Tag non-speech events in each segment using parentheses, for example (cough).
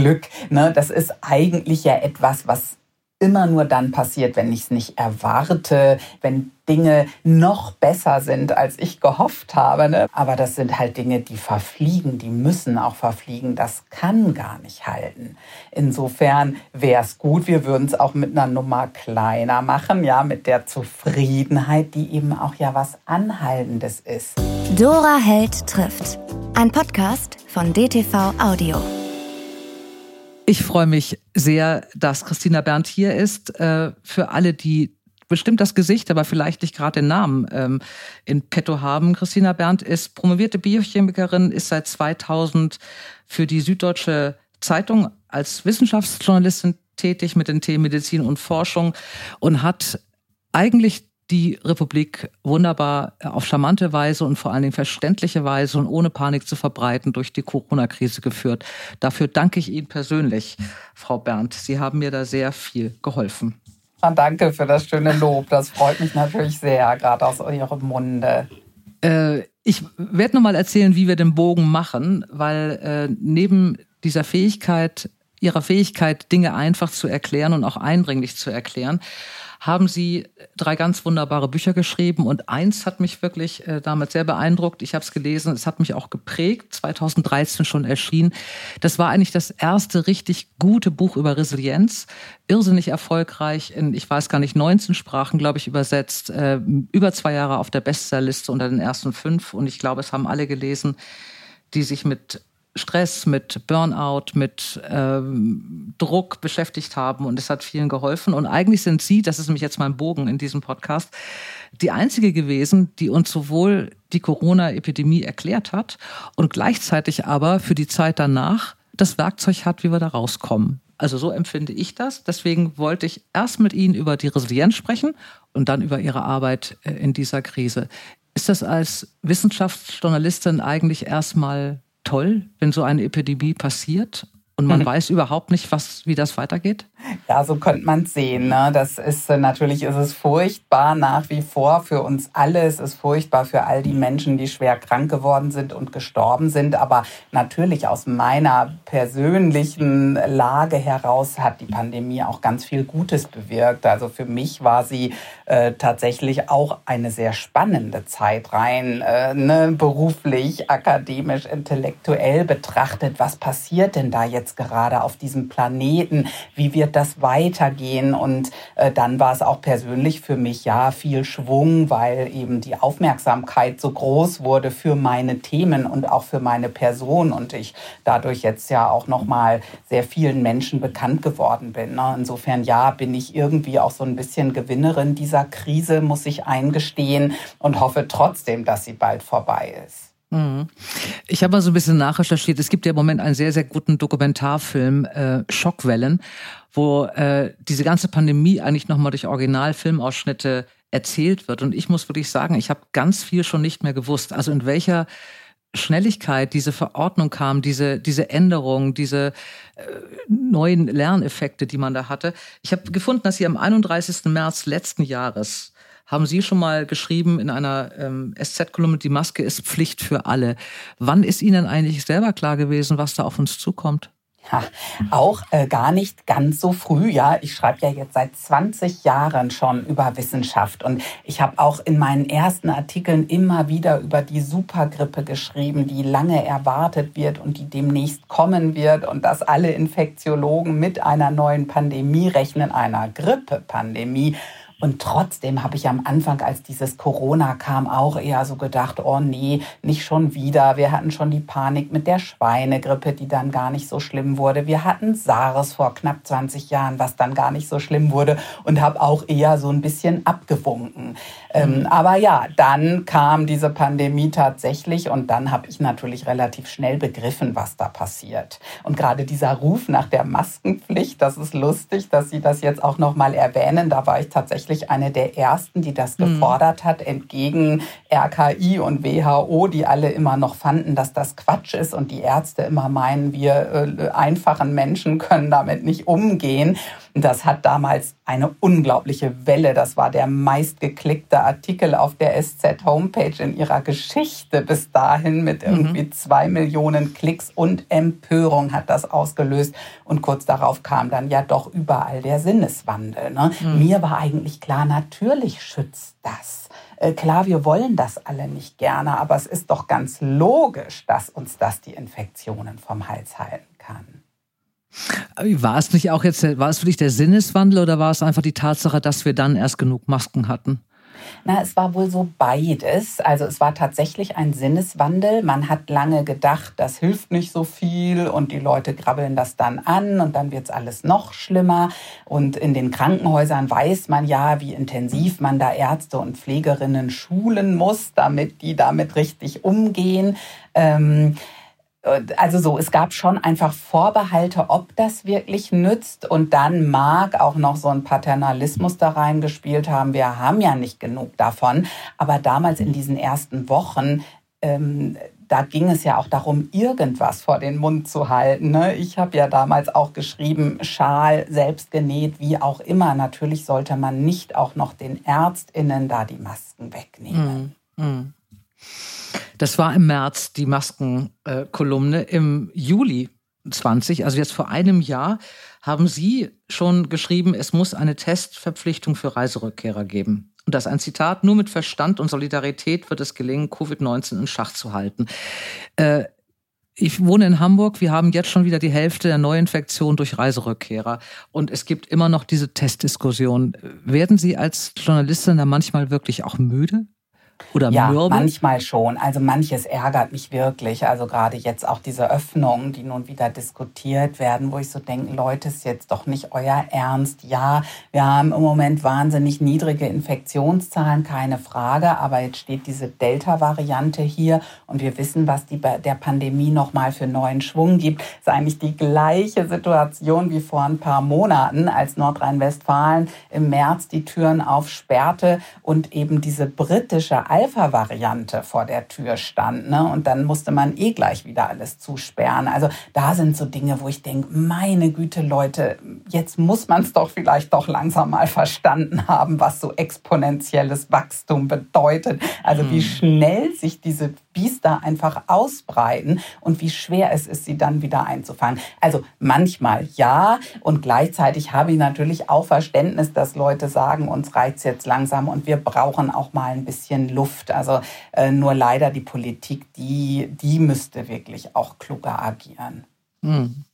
Glück. Ne? Das ist eigentlich ja etwas, was immer nur dann passiert, wenn ich es nicht erwarte, wenn Dinge noch besser sind, als ich gehofft habe. Ne? Aber das sind halt Dinge, die verfliegen, die müssen auch verfliegen. Das kann gar nicht halten. Insofern wäre es gut, wir würden es auch mit einer Nummer kleiner machen, ja, mit der Zufriedenheit, die eben auch ja was Anhaltendes ist. Dora Held trifft. Ein Podcast von DTV Audio. Ich freue mich sehr, dass Christina Berndt hier ist. Äh, für alle, die bestimmt das Gesicht, aber vielleicht nicht gerade den Namen ähm, in petto haben. Christina Berndt ist promovierte Biochemikerin, ist seit 2000 für die Süddeutsche Zeitung als Wissenschaftsjournalistin tätig mit den Themen Medizin und Forschung und hat eigentlich die Republik wunderbar äh, auf charmante Weise und vor allen Dingen verständliche Weise und ohne Panik zu verbreiten durch die Corona-Krise geführt. Dafür danke ich Ihnen persönlich, Frau Berndt. Sie haben mir da sehr viel geholfen. Ah, danke für das schöne Lob. Das freut mich natürlich sehr, gerade aus Ihrem Munde. Äh, ich werde nochmal erzählen, wie wir den Bogen machen, weil äh, neben dieser Fähigkeit, Ihrer Fähigkeit, Dinge einfach zu erklären und auch eindringlich zu erklären, haben Sie drei ganz wunderbare Bücher geschrieben und eins hat mich wirklich äh, damals sehr beeindruckt. Ich habe es gelesen, es hat mich auch geprägt, 2013 schon erschienen. Das war eigentlich das erste richtig gute Buch über Resilienz, irrsinnig erfolgreich in, ich weiß gar nicht, 19 Sprachen, glaube ich, übersetzt, äh, über zwei Jahre auf der Bestsellerliste unter den ersten fünf und ich glaube, es haben alle gelesen, die sich mit Stress, mit Burnout, mit ähm, Druck beschäftigt haben und es hat vielen geholfen. Und eigentlich sind Sie, das ist nämlich jetzt mein Bogen in diesem Podcast, die einzige gewesen, die uns sowohl die Corona-Epidemie erklärt hat und gleichzeitig aber für die Zeit danach das Werkzeug hat, wie wir da rauskommen. Also so empfinde ich das. Deswegen wollte ich erst mit Ihnen über die Resilienz sprechen und dann über Ihre Arbeit äh, in dieser Krise. Ist das als Wissenschaftsjournalistin eigentlich erstmal toll, wenn so eine Epidemie passiert und man mhm. weiß überhaupt nicht, was, wie das weitergeht? Ja, so könnte man es sehen. Ne? Das ist äh, natürlich ist es furchtbar nach wie vor für uns alle. Es ist furchtbar für all die Menschen, die schwer krank geworden sind und gestorben sind. Aber natürlich aus meiner persönlichen Lage heraus hat die Pandemie auch ganz viel Gutes bewirkt. Also für mich war sie äh, tatsächlich auch eine sehr spannende Zeit rein, äh, ne? beruflich, akademisch, intellektuell betrachtet. Was passiert denn da jetzt? gerade auf diesem Planeten? Wie wird das weitergehen? Und äh, dann war es auch persönlich für mich ja viel Schwung, weil eben die Aufmerksamkeit so groß wurde für meine Themen und auch für meine Person und ich dadurch jetzt ja auch noch mal sehr vielen Menschen bekannt geworden bin. Ne? Insofern ja, bin ich irgendwie auch so ein bisschen Gewinnerin dieser Krise, muss ich eingestehen und hoffe trotzdem, dass sie bald vorbei ist. Ich habe mal so ein bisschen nachrecherchiert. Es gibt ja im Moment einen sehr, sehr guten Dokumentarfilm, äh, Schockwellen, wo äh, diese ganze Pandemie eigentlich nochmal durch Originalfilmausschnitte erzählt wird. Und ich muss wirklich sagen, ich habe ganz viel schon nicht mehr gewusst. Also in welcher Schnelligkeit diese Verordnung kam, diese, diese Änderung, diese äh, neuen Lerneffekte, die man da hatte. Ich habe gefunden, dass sie am 31. März letzten Jahres haben Sie schon mal geschrieben in einer ähm, SZ-Kolumne, die Maske ist Pflicht für alle. Wann ist Ihnen eigentlich selber klar gewesen, was da auf uns zukommt? Ja, auch äh, gar nicht ganz so früh. Ja, ich schreibe ja jetzt seit 20 Jahren schon über Wissenschaft und ich habe auch in meinen ersten Artikeln immer wieder über die Supergrippe geschrieben, die lange erwartet wird und die demnächst kommen wird und dass alle Infektiologen mit einer neuen Pandemie rechnen, einer Grippe-Pandemie. Und trotzdem habe ich am Anfang, als dieses Corona kam, auch eher so gedacht, oh nee, nicht schon wieder. Wir hatten schon die Panik mit der Schweinegrippe, die dann gar nicht so schlimm wurde. Wir hatten SARS vor knapp 20 Jahren, was dann gar nicht so schlimm wurde und habe auch eher so ein bisschen abgewunken. Ähm, mhm. aber ja, dann kam diese Pandemie tatsächlich und dann habe ich natürlich relativ schnell begriffen, was da passiert. Und gerade dieser Ruf nach der Maskenpflicht, das ist lustig, dass Sie das jetzt auch noch mal erwähnen. Da war ich tatsächlich tatsächlich eine der ersten, die das mhm. gefordert hat, entgegen RKI und WHO, die alle immer noch fanden, dass das Quatsch ist und die Ärzte immer meinen, wir äh, einfachen Menschen können damit nicht umgehen. Das hat damals eine unglaubliche Welle. Das war der meistgeklickte Artikel auf der SZ-Homepage in ihrer Geschichte bis dahin mit mhm. irgendwie mhm. zwei Millionen Klicks und Empörung hat das ausgelöst. Und kurz darauf kam dann ja doch überall der Sinneswandel. Ne? Mhm. Mir war eigentlich klar, natürlich schützt das. Äh, klar, wir wollen das alle nicht gerne, aber es ist doch ganz logisch, dass uns das die Infektionen vom Hals halten kann. War es nicht auch jetzt, war es für dich der Sinneswandel oder war es einfach die Tatsache, dass wir dann erst genug Masken hatten? Na, es war wohl so beides. Also es war tatsächlich ein Sinneswandel. Man hat lange gedacht, das hilft nicht so viel und die Leute grabbeln das dann an und dann wird es alles noch schlimmer. Und in den Krankenhäusern weiß man ja, wie intensiv man da Ärzte und Pflegerinnen schulen muss, damit die damit richtig umgehen. Ähm, also so, es gab schon einfach Vorbehalte, ob das wirklich nützt. Und dann mag auch noch so ein Paternalismus da reingespielt haben. Wir haben ja nicht genug davon. Aber damals in diesen ersten Wochen, ähm, da ging es ja auch darum, irgendwas vor den Mund zu halten. Ne? Ich habe ja damals auch geschrieben, Schal, selbst genäht, wie auch immer. Natürlich sollte man nicht auch noch den ÄrztInnen da die Masken wegnehmen. Mm, mm. Das war im März die Maskenkolumne. Im Juli 20, also jetzt vor einem Jahr, haben Sie schon geschrieben, es muss eine Testverpflichtung für Reiserückkehrer geben. Und das ist ein Zitat, nur mit Verstand und Solidarität wird es gelingen, Covid-19 in Schach zu halten. Äh, ich wohne in Hamburg. Wir haben jetzt schon wieder die Hälfte der Neuinfektionen durch Reiserückkehrer. Und es gibt immer noch diese Testdiskussion. Werden Sie als Journalistin da manchmal wirklich auch müde? Oder ja, mürbe? manchmal schon. Also manches ärgert mich wirklich. Also gerade jetzt auch diese Öffnungen, die nun wieder diskutiert werden, wo ich so denke, Leute, ist jetzt doch nicht euer Ernst. Ja, wir haben im Moment wahnsinnig niedrige Infektionszahlen, keine Frage. Aber jetzt steht diese Delta-Variante hier und wir wissen, was die der Pandemie nochmal für neuen Schwung gibt. Ist eigentlich die gleiche Situation wie vor ein paar Monaten, als Nordrhein-Westfalen im März die Türen aufsperrte und eben diese britische Alpha-Variante vor der Tür stand. Ne? Und dann musste man eh gleich wieder alles zusperren. Also da sind so Dinge, wo ich denke, meine Güte, Leute, jetzt muss man es doch vielleicht doch langsam mal verstanden haben, was so exponentielles Wachstum bedeutet. Also wie hm. schnell sich diese Biester einfach ausbreiten und wie schwer es ist, sie dann wieder einzufangen. Also manchmal ja und gleichzeitig habe ich natürlich auch Verständnis, dass Leute sagen, uns reizt jetzt langsam und wir brauchen auch mal ein bisschen Luft. Also äh, nur leider die Politik, die, die müsste wirklich auch kluger agieren. Hm.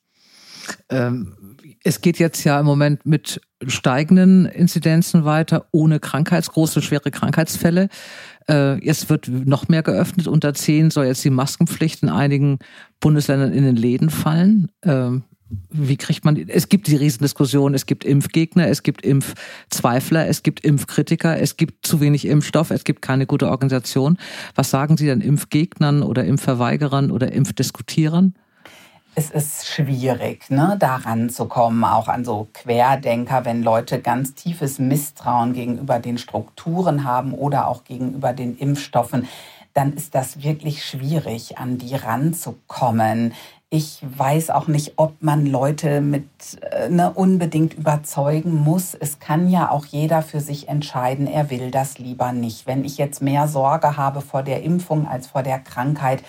Ähm, es geht jetzt ja im Moment mit steigenden Inzidenzen weiter, ohne Krankheits, große, schwere Krankheitsfälle. Äh, jetzt wird noch mehr geöffnet. Unter zehn soll jetzt die Maskenpflicht in einigen Bundesländern in den Läden fallen. Ähm, wie kriegt man, es gibt die Riesendiskussion, es gibt Impfgegner, es gibt Impfzweifler, es gibt Impfkritiker, es gibt zu wenig Impfstoff, es gibt keine gute Organisation. Was sagen Sie denn Impfgegnern oder Impfverweigerern oder Impfdiskutierern? Es ist schwierig, ne, daran zu kommen, auch an so Querdenker, wenn Leute ganz tiefes Misstrauen gegenüber den Strukturen haben oder auch gegenüber den Impfstoffen, dann ist das wirklich schwierig, an die ranzukommen. Ich weiß auch nicht, ob man Leute mit äh, ne, unbedingt überzeugen muss. Es kann ja auch jeder für sich entscheiden, er will das lieber nicht. Wenn ich jetzt mehr Sorge habe vor der Impfung als vor der Krankheit,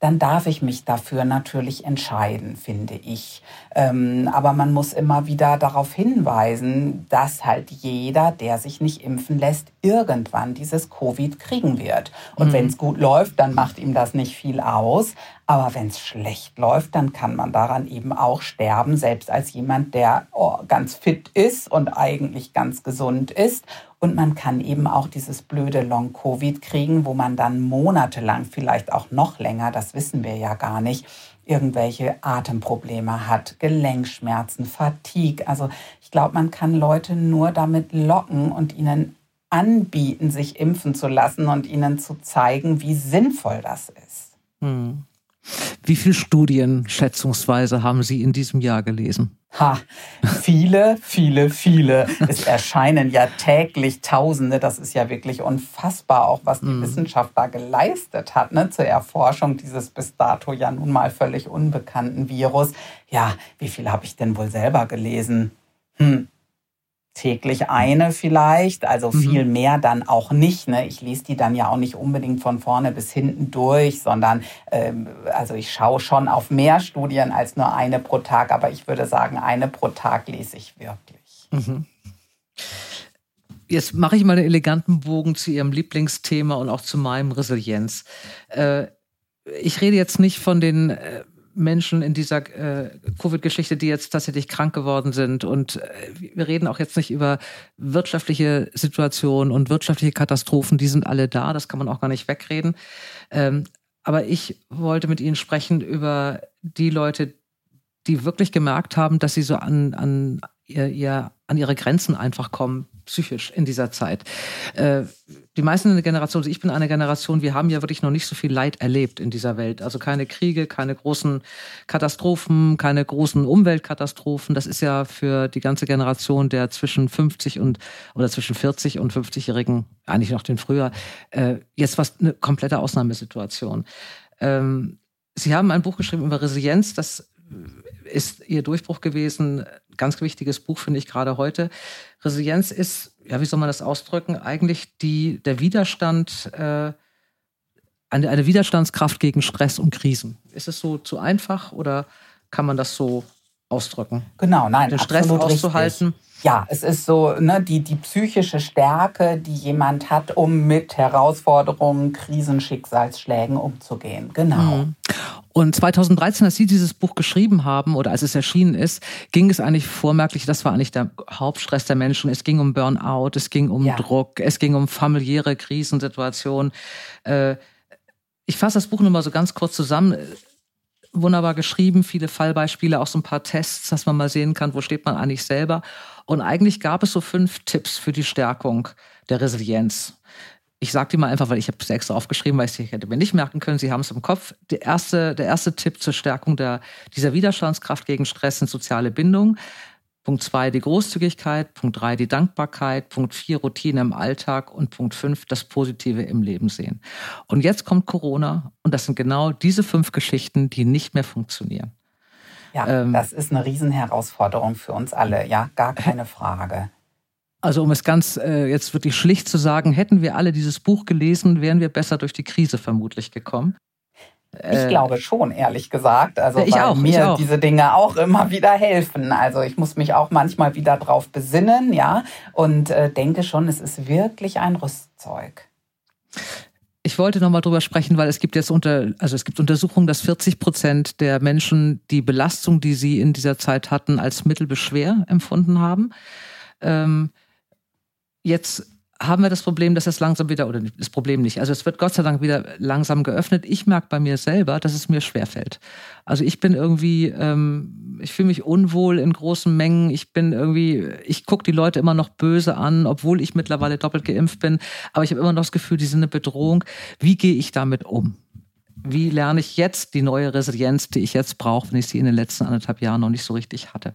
dann darf ich mich dafür natürlich entscheiden, finde ich. Ähm, aber man muss immer wieder darauf hinweisen, dass halt jeder, der sich nicht impfen lässt, irgendwann dieses Covid kriegen wird. Und mhm. wenn es gut läuft, dann macht ihm das nicht viel aus. Aber wenn es schlecht läuft, dann kann man daran eben auch sterben, selbst als jemand, der oh, ganz fit ist und eigentlich ganz gesund ist und man kann eben auch dieses blöde Long-Covid kriegen, wo man dann monatelang, vielleicht auch noch länger, das wissen wir ja gar nicht, irgendwelche Atemprobleme hat, Gelenkschmerzen, Fatigue. Also ich glaube, man kann Leute nur damit locken und ihnen anbieten, sich impfen zu lassen und ihnen zu zeigen, wie sinnvoll das ist. Hm. Wie viele Studien schätzungsweise haben Sie in diesem Jahr gelesen? Ha, viele, viele, viele. Es erscheinen ja täglich Tausende. Das ist ja wirklich unfassbar, auch was die mm. Wissenschaft da geleistet hat, ne, zur Erforschung dieses bis dato ja nun mal völlig unbekannten Virus. Ja, wie viel habe ich denn wohl selber gelesen? Hm, täglich eine vielleicht, also mhm. viel mehr dann auch nicht. Ne? Ich lese die dann ja auch nicht unbedingt von vorne bis hinten durch, sondern ähm, also ich schaue schon auf mehr Studien als nur eine pro Tag, aber ich würde sagen, eine pro Tag lese ich wirklich. Mhm. Jetzt mache ich mal einen eleganten Bogen zu Ihrem Lieblingsthema und auch zu meinem Resilienz. Äh, ich rede jetzt nicht von den äh, Menschen in dieser äh, Covid-Geschichte, die jetzt tatsächlich krank geworden sind. Und äh, wir reden auch jetzt nicht über wirtschaftliche Situationen und wirtschaftliche Katastrophen, die sind alle da, das kann man auch gar nicht wegreden. Ähm, aber ich wollte mit Ihnen sprechen über die Leute, die wirklich gemerkt haben, dass sie so an, an ihr, ihr an ihre Grenzen einfach kommen, psychisch in dieser Zeit. Äh, die meisten in der Generation, also ich bin eine Generation, wir haben ja wirklich noch nicht so viel Leid erlebt in dieser Welt. Also keine Kriege, keine großen Katastrophen, keine großen Umweltkatastrophen. Das ist ja für die ganze Generation der zwischen 50 und oder zwischen 40 und 50-Jährigen, eigentlich noch den früher, äh, jetzt was eine komplette Ausnahmesituation. Ähm, Sie haben ein Buch geschrieben über Resilienz, das ist ihr Durchbruch gewesen. Ganz wichtiges Buch, finde ich gerade heute. Resilienz ist, ja, wie soll man das ausdrücken, eigentlich die, der Widerstand, äh, eine, eine Widerstandskraft gegen Stress und Krisen. Ist es so zu einfach oder kann man das so ausdrücken? Genau, nein, den Stress auszuhalten. Richtig. Ja, es ist so ne, die, die psychische Stärke, die jemand hat, um mit Herausforderungen, Krisen, Schicksalsschlägen umzugehen. Genau. Mhm. Und 2013, als Sie dieses Buch geschrieben haben oder als es erschienen ist, ging es eigentlich vormerklich, das war eigentlich der Hauptstress der Menschen. Es ging um Burnout, es ging um ja. Druck, es ging um familiäre Krisensituationen. Äh, ich fasse das Buch nur mal so ganz kurz zusammen wunderbar geschrieben, viele Fallbeispiele, auch so ein paar Tests, dass man mal sehen kann, wo steht man eigentlich selber. Und eigentlich gab es so fünf Tipps für die Stärkung der Resilienz. Ich sage die mal einfach, weil ich habe es extra aufgeschrieben, weil ich es hätte mir nicht merken können. Sie haben es im Kopf. Der erste, der erste Tipp zur Stärkung der, dieser Widerstandskraft gegen Stress sind soziale Bindung. Punkt zwei die Großzügigkeit, Punkt drei die Dankbarkeit, Punkt vier Routine im Alltag und Punkt fünf das Positive im Leben sehen. Und jetzt kommt Corona und das sind genau diese fünf Geschichten, die nicht mehr funktionieren. Ja, ähm, das ist eine Riesenherausforderung für uns alle, ja, gar keine Frage. Also um es ganz äh, jetzt wirklich schlicht zu sagen, hätten wir alle dieses Buch gelesen, wären wir besser durch die Krise vermutlich gekommen. Ich äh, glaube schon, ehrlich gesagt. Also ich weil auch, mir auch. diese Dinge auch immer wieder helfen. Also ich muss mich auch manchmal wieder drauf besinnen, ja, und äh, denke schon, es ist wirklich ein Rüstzeug. Ich wollte noch mal drüber sprechen, weil es gibt jetzt unter, also es gibt Untersuchungen, dass 40 Prozent der Menschen die Belastung, die sie in dieser Zeit hatten, als mittelbeschwer empfunden haben. Ähm, jetzt haben wir das Problem, dass es langsam wieder, oder das Problem nicht, also es wird Gott sei Dank wieder langsam geöffnet. Ich merke bei mir selber, dass es mir schwerfällt. Also ich bin irgendwie, ähm, ich fühle mich unwohl in großen Mengen. Ich bin irgendwie, ich gucke die Leute immer noch böse an, obwohl ich mittlerweile doppelt geimpft bin. Aber ich habe immer noch das Gefühl, die sind eine Bedrohung. Wie gehe ich damit um? Wie lerne ich jetzt die neue Resilienz, die ich jetzt brauche, wenn ich sie in den letzten anderthalb Jahren noch nicht so richtig hatte?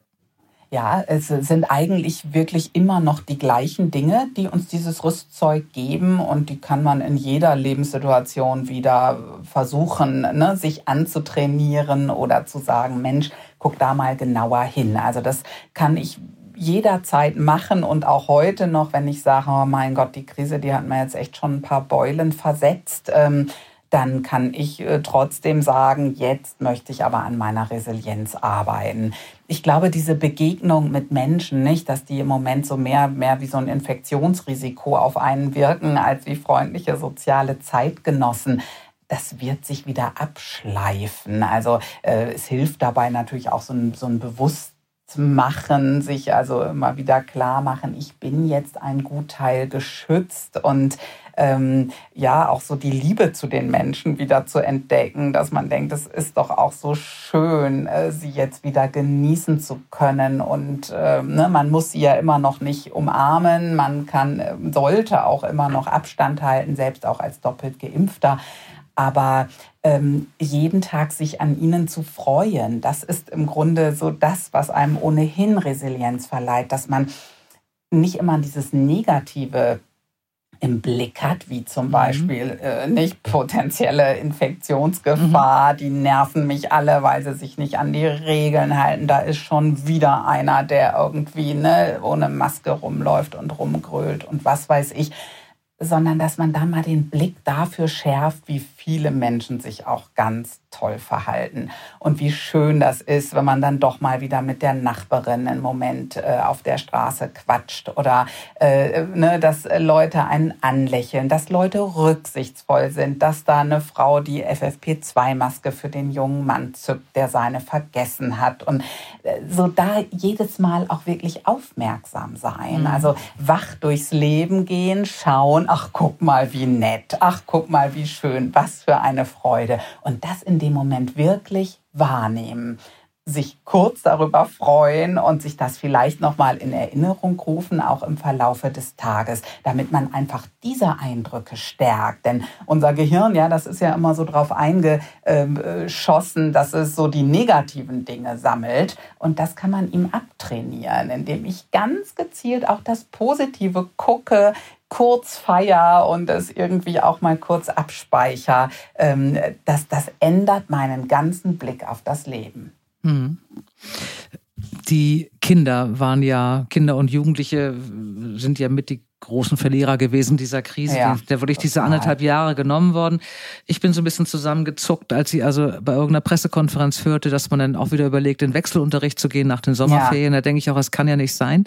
Ja, es sind eigentlich wirklich immer noch die gleichen Dinge, die uns dieses Rüstzeug geben und die kann man in jeder Lebenssituation wieder versuchen, ne, sich anzutrainieren oder zu sagen, Mensch, guck da mal genauer hin. Also das kann ich jederzeit machen und auch heute noch, wenn ich sage, oh mein Gott, die Krise, die hat mir jetzt echt schon ein paar Beulen versetzt. Ähm, dann kann ich äh, trotzdem sagen, jetzt möchte ich aber an meiner Resilienz arbeiten. Ich glaube, diese Begegnung mit Menschen, nicht, dass die im Moment so mehr, mehr wie so ein Infektionsrisiko auf einen wirken, als wie freundliche soziale Zeitgenossen, das wird sich wieder abschleifen. Also äh, es hilft dabei natürlich auch so ein, so ein Bewusstmachen, sich also immer wieder klar machen, ich bin jetzt ein Gutteil geschützt und ähm, ja auch so die Liebe zu den Menschen wieder zu entdecken, dass man denkt, es ist doch auch so schön, äh, sie jetzt wieder genießen zu können und äh, ne, man muss sie ja immer noch nicht umarmen, man kann äh, sollte auch immer noch Abstand halten, selbst auch als doppelt geimpfter. Aber ähm, jeden Tag sich an ihnen zu freuen, das ist im Grunde so das, was einem ohnehin Resilienz verleiht, dass man nicht immer dieses Negative im Blick hat, wie zum mhm. Beispiel äh, nicht potenzielle Infektionsgefahr, mhm. die nerven mich alle, weil sie sich nicht an die Regeln halten. Da ist schon wieder einer, der irgendwie ne, ohne Maske rumläuft und rumgrölt und was weiß ich sondern dass man da mal den Blick dafür schärft, wie viele Menschen sich auch ganz toll verhalten. Und wie schön das ist, wenn man dann doch mal wieder mit der Nachbarin einen Moment äh, auf der Straße quatscht oder äh, ne, dass Leute einen anlächeln, dass Leute rücksichtsvoll sind, dass da eine Frau die FFP2-Maske für den jungen Mann zückt, der seine vergessen hat. Und äh, so da jedes Mal auch wirklich aufmerksam sein, mhm. also wach durchs Leben gehen, schauen, ach guck mal wie nett, ach guck mal wie schön, was für eine Freude und das in dem Moment wirklich wahrnehmen sich kurz darüber freuen und sich das vielleicht noch mal in Erinnerung rufen, auch im Verlaufe des Tages, damit man einfach diese Eindrücke stärkt. Denn unser Gehirn, ja, das ist ja immer so drauf eingeschossen, dass es so die negativen Dinge sammelt. Und das kann man ihm abtrainieren, indem ich ganz gezielt auch das Positive gucke, kurz feier und es irgendwie auch mal kurz abspeicher, ähm, das, das ändert meinen ganzen Blick auf das Leben. Mhm. Die Kinder waren ja, Kinder und Jugendliche sind ja mit die großen Verlierer gewesen dieser Krise. Ja, der wirklich diese anderthalb Jahre genommen worden. Ich bin so ein bisschen zusammengezuckt, als sie also bei irgendeiner Pressekonferenz hörte, dass man dann auch wieder überlegt, in Wechselunterricht zu gehen nach den Sommerferien. Ja. Da denke ich auch, es kann ja nicht sein.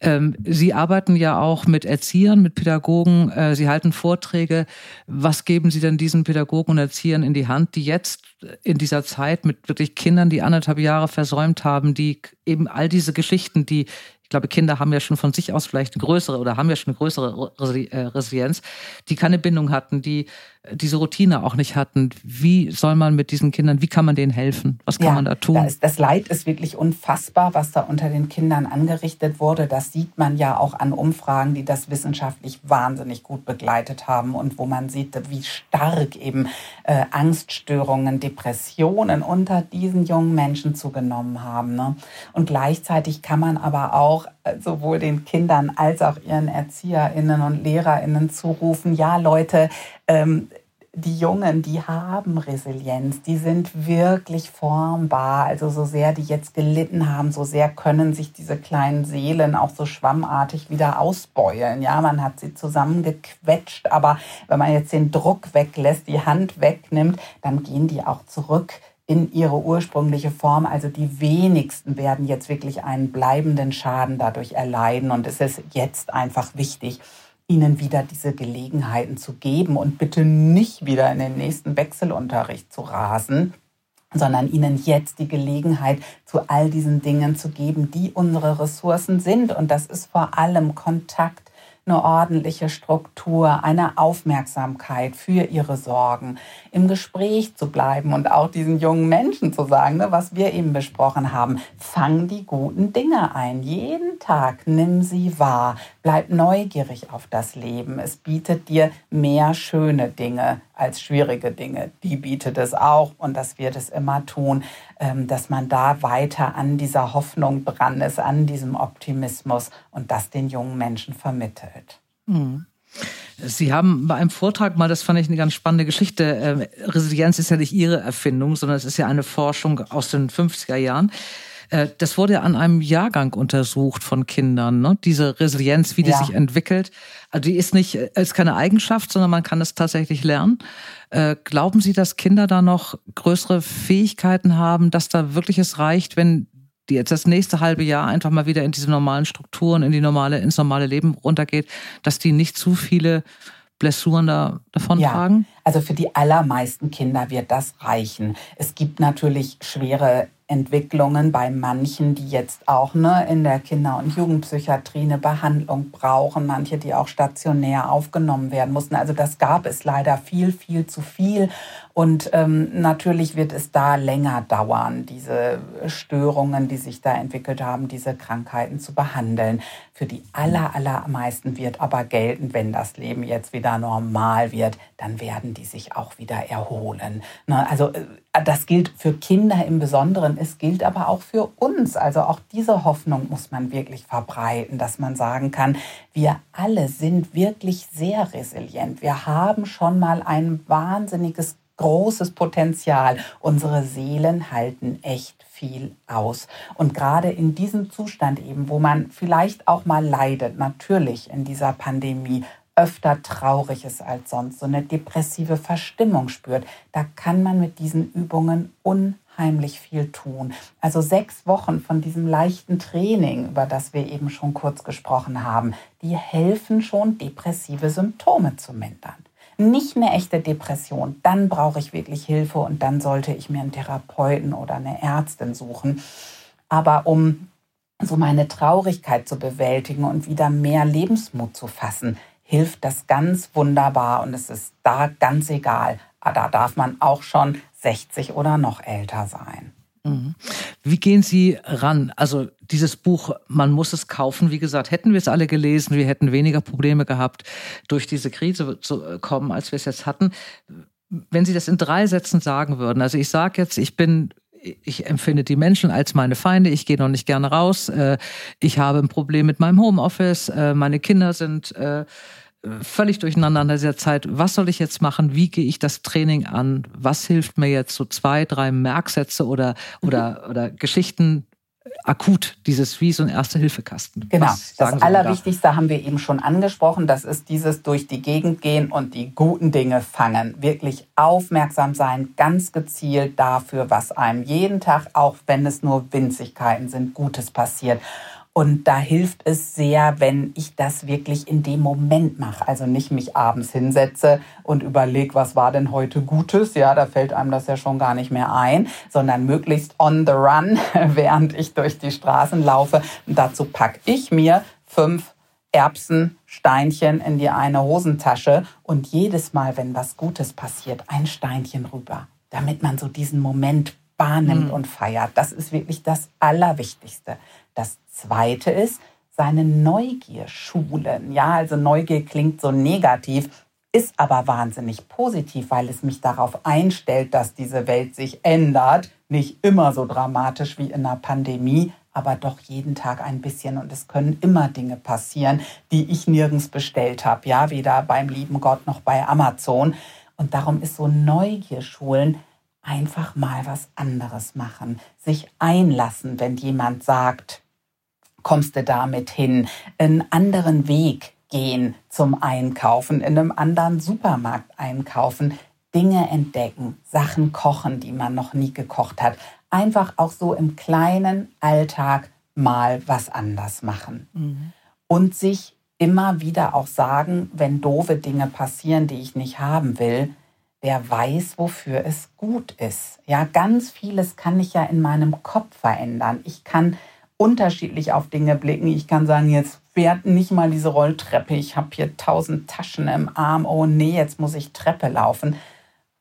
Ähm, sie arbeiten ja auch mit Erziehern, mit Pädagogen. Äh, sie halten Vorträge. Was geben Sie denn diesen Pädagogen und Erziehern in die Hand, die jetzt in dieser Zeit mit wirklich Kindern, die anderthalb Jahre versäumt haben, die eben all diese Geschichten, die ich glaube, Kinder haben ja schon von sich aus vielleicht eine größere oder haben ja schon eine größere äh, Resilienz, die keine Bindung hatten, die diese Routine auch nicht hatten. Wie soll man mit diesen Kindern, wie kann man denen helfen? Was kann ja, man da tun? Das, das Leid ist wirklich unfassbar, was da unter den Kindern angerichtet wurde. Das sieht man ja auch an Umfragen, die das wissenschaftlich wahnsinnig gut begleitet haben und wo man sieht, wie stark eben äh, Angststörungen, Depressionen unter diesen jungen Menschen zugenommen haben. Ne? Und gleichzeitig kann man aber auch sowohl den Kindern als auch ihren ErzieherInnen und LehrerInnen zurufen, ja Leute, ähm, die Jungen, die haben Resilienz, die sind wirklich formbar. Also so sehr die jetzt gelitten haben, so sehr können sich diese kleinen Seelen auch so schwammartig wieder ausbeulen. Ja, man hat sie zusammengequetscht, aber wenn man jetzt den Druck weglässt, die Hand wegnimmt, dann gehen die auch zurück in ihre ursprüngliche Form. Also die wenigsten werden jetzt wirklich einen bleibenden Schaden dadurch erleiden. Und es ist jetzt einfach wichtig, ihnen wieder diese Gelegenheiten zu geben und bitte nicht wieder in den nächsten Wechselunterricht zu rasen, sondern ihnen jetzt die Gelegenheit zu all diesen Dingen zu geben, die unsere Ressourcen sind. Und das ist vor allem Kontakt eine ordentliche Struktur, eine Aufmerksamkeit für ihre Sorgen, im Gespräch zu bleiben und auch diesen jungen Menschen zu sagen, ne, was wir eben besprochen haben, fang die guten Dinge ein. Jeden Tag nimm sie wahr, bleib neugierig auf das Leben. Es bietet dir mehr schöne Dinge als schwierige Dinge. Die bietet es auch und das wird es immer tun, ähm, dass man da weiter an dieser Hoffnung dran ist, an diesem Optimismus und das den jungen Menschen vermittelt. Mhm. Sie haben bei einem Vortrag mal, das fand ich eine ganz spannende Geschichte, äh, Resilienz ist ja nicht Ihre Erfindung, sondern es ist ja eine Forschung aus den 50er Jahren. Äh, das wurde ja an einem Jahrgang untersucht von Kindern, ne? diese Resilienz, wie die ja. sich entwickelt. Also die ist nicht, äh, ist keine Eigenschaft, sondern man kann es tatsächlich lernen. Äh, glauben Sie, dass Kinder da noch größere Fähigkeiten haben, dass da wirklich es reicht, wenn die jetzt das nächste halbe Jahr einfach mal wieder in diese normalen Strukturen, in die normale, ins normale Leben runtergeht, dass die nicht zu viele Blessuren da davon ja, tragen? Also für die allermeisten Kinder wird das reichen. Es gibt natürlich schwere Entwicklungen bei manchen, die jetzt auch ne, in der Kinder- und Jugendpsychiatrie eine Behandlung brauchen, manche, die auch stationär aufgenommen werden mussten. Also das gab es leider viel, viel zu viel. Und ähm, natürlich wird es da länger dauern, diese Störungen, die sich da entwickelt haben, diese Krankheiten zu behandeln. Für die aller, allermeisten wird aber gelten, wenn das Leben jetzt wieder normal wird, dann werden die sich auch wieder erholen. Ne? Also äh, das gilt für Kinder im Besonderen, es gilt aber auch für uns. Also auch diese Hoffnung muss man wirklich verbreiten, dass man sagen kann, wir alle sind wirklich sehr resilient. Wir haben schon mal ein wahnsinniges großes Potenzial. Unsere Seelen halten echt viel aus. Und gerade in diesem Zustand eben, wo man vielleicht auch mal leidet, natürlich in dieser Pandemie, öfter traurig ist als sonst, so eine depressive Verstimmung spürt, da kann man mit diesen Übungen unheimlich viel tun. Also sechs Wochen von diesem leichten Training, über das wir eben schon kurz gesprochen haben, die helfen schon, depressive Symptome zu mindern nicht eine echte Depression, dann brauche ich wirklich Hilfe und dann sollte ich mir einen Therapeuten oder eine Ärztin suchen. Aber um so meine Traurigkeit zu bewältigen und wieder mehr Lebensmut zu fassen, hilft das ganz wunderbar und es ist da ganz egal. Ah, da darf man auch schon 60 oder noch älter sein. Mhm. Wie gehen Sie ran? Also dieses Buch, man muss es kaufen. Wie gesagt, hätten wir es alle gelesen, wir hätten weniger Probleme gehabt, durch diese Krise zu kommen, als wir es jetzt hatten. Wenn Sie das in drei Sätzen sagen würden, also ich sage jetzt, ich bin ich empfinde die Menschen als meine Feinde, ich gehe noch nicht gerne raus, äh, ich habe ein Problem mit meinem Homeoffice, äh, meine Kinder sind äh, völlig durcheinander in dieser Zeit. Was soll ich jetzt machen? Wie gehe ich das Training an? Was hilft mir jetzt so zwei, drei Merksätze oder, oder, mhm. oder Geschichten akut, dieses wie so ein Erste-Hilfe-Kasten. Genau. Das Allerwichtigste da? haben wir eben schon angesprochen. Das ist dieses durch die Gegend gehen und die guten Dinge fangen. Wirklich aufmerksam sein, ganz gezielt dafür, was einem jeden Tag, auch wenn es nur Winzigkeiten sind, Gutes passiert. Und da hilft es sehr, wenn ich das wirklich in dem Moment mache. Also nicht mich abends hinsetze und überlege, was war denn heute Gutes. Ja, da fällt einem das ja schon gar nicht mehr ein, sondern möglichst on the run, (laughs) während ich durch die Straßen laufe. Und dazu packe ich mir fünf Erbsensteinchen in die eine Hosentasche und jedes Mal, wenn was Gutes passiert, ein Steinchen rüber, damit man so diesen Moment wahrnimmt mhm. und feiert. Das ist wirklich das Allerwichtigste. Das Zweite ist, seine Neugier schulen. Ja, also Neugier klingt so negativ, ist aber wahnsinnig positiv, weil es mich darauf einstellt, dass diese Welt sich ändert. Nicht immer so dramatisch wie in einer Pandemie, aber doch jeden Tag ein bisschen. Und es können immer Dinge passieren, die ich nirgends bestellt habe. Ja, weder beim lieben Gott noch bei Amazon. Und darum ist so Neugier schulen einfach mal was anderes machen. Sich einlassen, wenn jemand sagt, kommst du damit hin? Einen anderen Weg gehen zum Einkaufen, in einem anderen Supermarkt einkaufen, Dinge entdecken, Sachen kochen, die man noch nie gekocht hat. Einfach auch so im kleinen Alltag mal was anders machen. Mhm. Und sich immer wieder auch sagen, wenn doofe Dinge passieren, die ich nicht haben will, wer weiß, wofür es gut ist. Ja, ganz vieles kann ich ja in meinem Kopf verändern. Ich kann unterschiedlich auf Dinge blicken. Ich kann sagen, jetzt fährt nicht mal diese Rolltreppe. Ich habe hier tausend Taschen im Arm. Oh nee, jetzt muss ich Treppe laufen.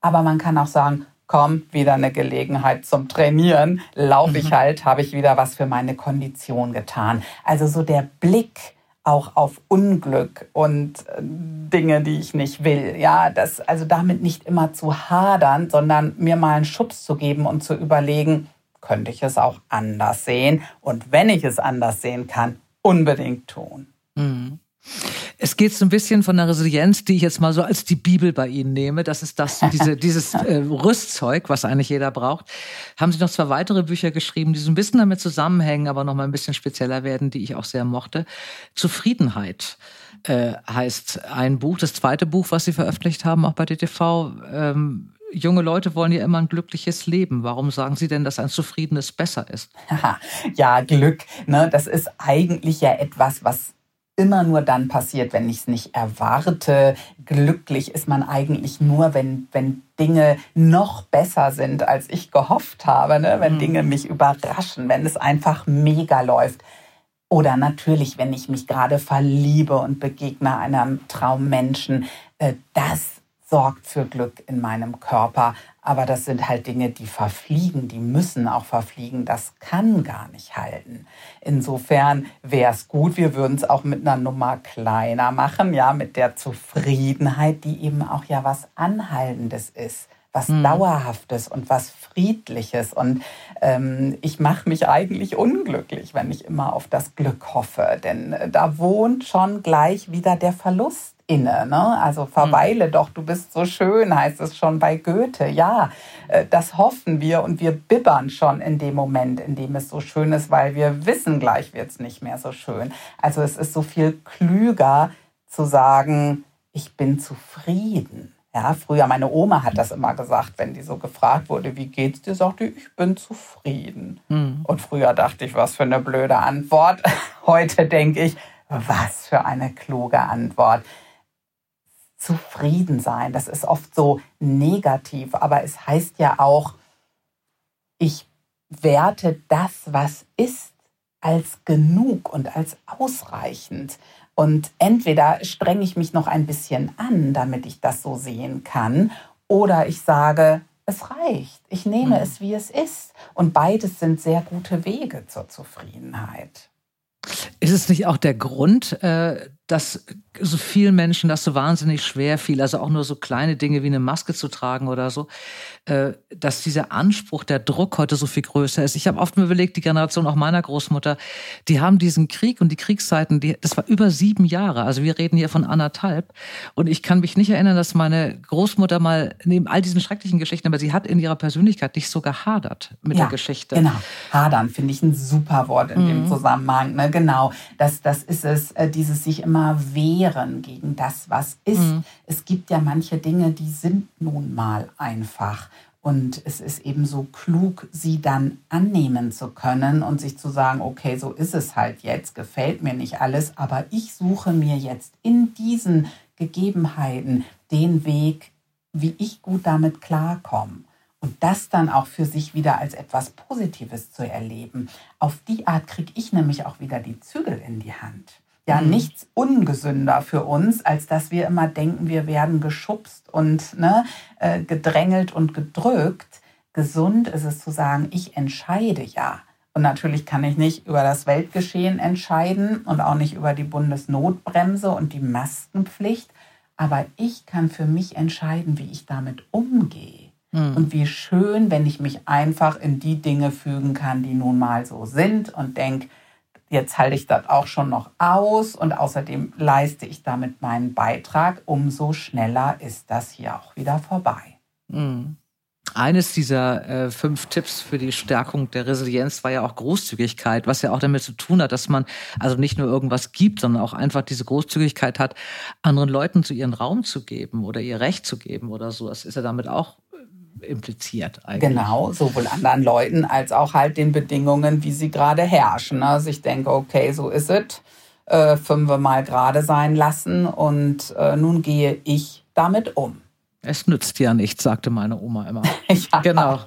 Aber man kann auch sagen, komm, wieder eine Gelegenheit zum Trainieren. Laufe ich mhm. halt, habe ich wieder was für meine Kondition getan. Also so der Blick auch auf Unglück und äh, Dinge, die ich nicht will. Ja, das, also damit nicht immer zu hadern, sondern mir mal einen Schubs zu geben und zu überlegen, könnte ich es auch anders sehen. Und wenn ich es anders sehen kann, unbedingt tun. Mhm. Es geht so ein bisschen von der Resilienz, die ich jetzt mal so als die Bibel bei Ihnen nehme. Das ist das, diese, (laughs) dieses äh, Rüstzeug, was eigentlich jeder braucht. Haben Sie noch zwei weitere Bücher geschrieben, die so ein bisschen damit zusammenhängen, aber noch mal ein bisschen spezieller werden, die ich auch sehr mochte. Zufriedenheit äh, heißt ein Buch. Das zweite Buch, was Sie veröffentlicht haben, auch bei DTV, ähm, junge Leute wollen ja immer ein glückliches Leben. Warum sagen Sie denn, dass ein zufriedenes besser ist? ja, Glück. Ne? Das ist eigentlich ja etwas, was immer nur dann passiert, wenn ich es nicht erwarte. Glücklich ist man eigentlich nur, wenn, wenn Dinge noch besser sind, als ich gehofft habe. Ne? Wenn mhm. Dinge mich überraschen, wenn es einfach mega läuft. Oder natürlich, wenn ich mich gerade verliebe und begegne einem Traummenschen. Äh, das sorgt für Glück in meinem Körper. Aber das sind halt Dinge, die verfliegen, die müssen auch verfliegen. Das kann gar nicht halten. Insofern wäre es gut, wir würden es auch mit einer Nummer kleiner machen, ja, mit der Zufriedenheit, die eben auch ja was Anhaltendes ist was mhm. Dauerhaftes und was Friedliches. Und ähm, ich mache mich eigentlich unglücklich, wenn ich immer auf das Glück hoffe. Denn äh, da wohnt schon gleich wieder der Verlust inne. Ne? Also verweile mhm. doch, du bist so schön, heißt es schon bei Goethe. Ja, äh, das hoffen wir und wir bibbern schon in dem Moment, in dem es so schön ist, weil wir wissen, gleich wird es nicht mehr so schön. Also es ist so viel klüger zu sagen, ich bin zufrieden. Ja, früher, meine Oma hat das immer gesagt, wenn die so gefragt wurde, wie geht's dir, sagte die, ich bin zufrieden. Mhm. Und früher dachte ich, was für eine blöde Antwort. (laughs) Heute denke ich, was für eine kluge Antwort. Zufrieden sein, das ist oft so negativ, aber es heißt ja auch, ich werte das, was ist, als genug und als ausreichend. Und entweder strenge ich mich noch ein bisschen an, damit ich das so sehen kann, oder ich sage, es reicht. Ich nehme mhm. es, wie es ist. Und beides sind sehr gute Wege zur Zufriedenheit. Ist es nicht auch der Grund, äh, dass so vielen Menschen das so wahnsinnig schwer fiel, also auch nur so kleine Dinge wie eine Maske zu tragen oder so, äh, dass dieser Anspruch, der Druck heute so viel größer ist. Ich habe oft mir überlegt, die Generation auch meiner Großmutter, die haben diesen Krieg und die Kriegszeiten, die, das war über sieben Jahre. Also wir reden hier von anderthalb. Und ich kann mich nicht erinnern, dass meine Großmutter mal neben all diesen schrecklichen Geschichten, aber sie hat in ihrer Persönlichkeit nicht so gehadert mit ja, der Geschichte. Genau. Hadern finde ich ein super Wort in mhm. dem Zusammenhang. Ne? Genau. Das, das ist es, äh, dieses sich immer wehren gegen das, was ist. Mhm. Es gibt ja manche Dinge, die sind nun mal einfach. Und es ist eben so klug, sie dann annehmen zu können und sich zu sagen, okay, so ist es halt jetzt, gefällt mir nicht alles, aber ich suche mir jetzt in diesen Gegebenheiten den Weg, wie ich gut damit klarkomme. Und das dann auch für sich wieder als etwas Positives zu erleben. Auf die Art kriege ich nämlich auch wieder die Zügel in die Hand ja mhm. nichts ungesünder für uns, als dass wir immer denken, wir werden geschubst und ne, äh, gedrängelt und gedrückt. Gesund ist es zu sagen, ich entscheide ja. Und natürlich kann ich nicht über das Weltgeschehen entscheiden und auch nicht über die Bundesnotbremse und die Maskenpflicht. Aber ich kann für mich entscheiden, wie ich damit umgehe. Mhm. Und wie schön, wenn ich mich einfach in die Dinge fügen kann, die nun mal so sind und denke, jetzt halte ich das auch schon noch aus und außerdem leiste ich damit meinen Beitrag, umso schneller ist das hier auch wieder vorbei. Mhm. Eines dieser äh, fünf Tipps für die Stärkung der Resilienz war ja auch Großzügigkeit, was ja auch damit zu tun hat, dass man also nicht nur irgendwas gibt, sondern auch einfach diese Großzügigkeit hat, anderen Leuten zu ihren Raum zu geben oder ihr Recht zu geben oder so. Das ist ja damit auch impliziert eigentlich. Genau, sowohl anderen Leuten als auch halt den Bedingungen, wie sie gerade herrschen. Also ich denke, okay, so ist es. Äh, fünfmal gerade sein lassen und äh, nun gehe ich damit um. Es nützt ja nichts, sagte meine Oma immer. (laughs) ja. Genau.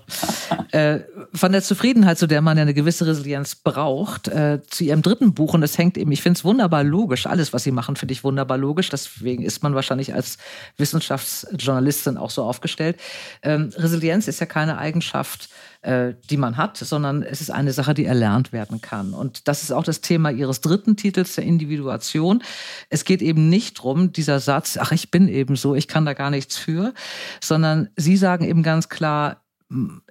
Äh, von der Zufriedenheit, zu der man ja eine gewisse Resilienz braucht, äh, zu ihrem dritten Buch, und es hängt eben, ich finde es wunderbar logisch, alles, was sie machen, finde ich wunderbar logisch, deswegen ist man wahrscheinlich als Wissenschaftsjournalistin auch so aufgestellt. Ähm, Resilienz ist ja keine Eigenschaft, äh, die man hat, sondern es ist eine Sache, die erlernt werden kann. Und das ist auch das Thema Ihres dritten Titels der Individuation. Es geht eben nicht drum, dieser Satz, ach, ich bin eben so, ich kann da gar nichts für, sondern Sie sagen eben ganz klar,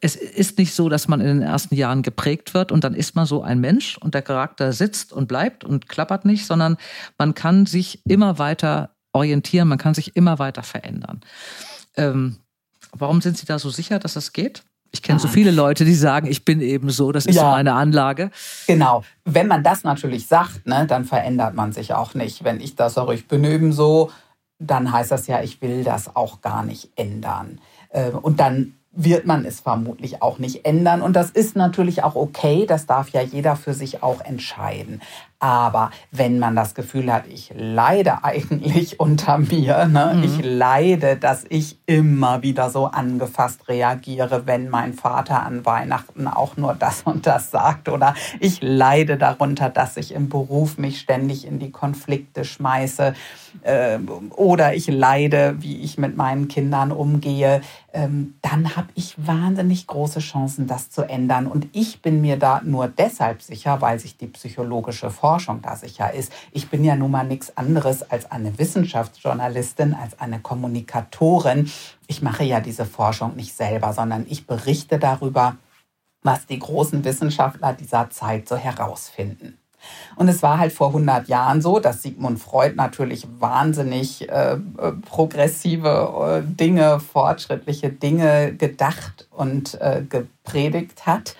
es ist nicht so, dass man in den ersten Jahren geprägt wird und dann ist man so ein Mensch und der Charakter sitzt und bleibt und klappert nicht, sondern man kann sich immer weiter orientieren, man kann sich immer weiter verändern. Ähm, warum sind Sie da so sicher, dass das geht? Ich kenne so viele Leute, die sagen, ich bin eben so, das ist ja, so meine Anlage. Genau. Wenn man das natürlich sagt, ne, dann verändert man sich auch nicht. Wenn ich das sage, ich bin eben so, dann heißt das ja, ich will das auch gar nicht ändern. Äh, und dann wird man es vermutlich auch nicht ändern. Und das ist natürlich auch okay, das darf ja jeder für sich auch entscheiden. Aber wenn man das Gefühl hat, ich leide (laughs) eigentlich unter mir, ne? Mhm. ich leide, dass ich immer wieder so angefasst reagiere, wenn mein Vater an Weihnachten auch nur das und das sagt, oder ich leide darunter, dass ich im Beruf mich ständig in die Konflikte schmeiße, äh, oder ich leide, wie ich mit meinen Kindern umgehe, ähm, dann habe ich wahnsinnig große Chancen, das zu ändern. Und ich bin mir da nur deshalb sicher, weil sich die psychologische Forschung da sicher ist. Ich bin ja nun mal nichts anderes als eine Wissenschaftsjournalistin, als eine Kommunikatorin. Ich mache ja diese Forschung nicht selber, sondern ich berichte darüber, was die großen Wissenschaftler dieser Zeit so herausfinden. Und es war halt vor 100 Jahren so, dass Sigmund Freud natürlich wahnsinnig äh, progressive äh, Dinge, fortschrittliche Dinge gedacht und äh, gepredigt hat.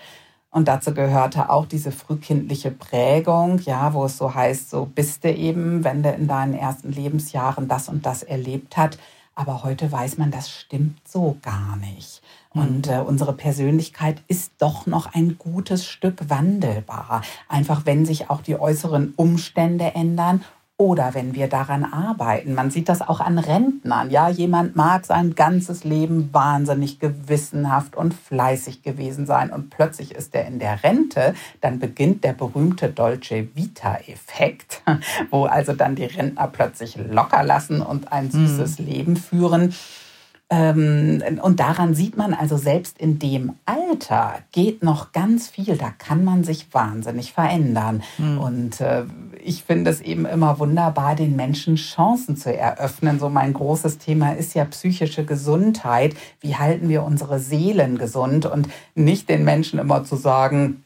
Und dazu gehörte auch diese frühkindliche Prägung, ja, wo es so heißt, so bist du eben, wenn du in deinen ersten Lebensjahren das und das erlebt hast. Aber heute weiß man, das stimmt so gar nicht. Und äh, unsere Persönlichkeit ist doch noch ein gutes Stück wandelbar. Einfach wenn sich auch die äußeren Umstände ändern oder wenn wir daran arbeiten. Man sieht das auch an Rentnern. Ja, jemand mag sein ganzes Leben wahnsinnig gewissenhaft und fleißig gewesen sein und plötzlich ist er in der Rente. Dann beginnt der berühmte Dolce Vita-Effekt, (laughs) wo also dann die Rentner plötzlich locker lassen und ein süßes mhm. Leben führen. Ähm, und daran sieht man also, selbst in dem Alter geht noch ganz viel. Da kann man sich wahnsinnig verändern. Mhm. Und äh, ich finde es eben immer wunderbar, den Menschen Chancen zu eröffnen. So mein großes Thema ist ja psychische Gesundheit. Wie halten wir unsere Seelen gesund? Und nicht den Menschen immer zu sagen,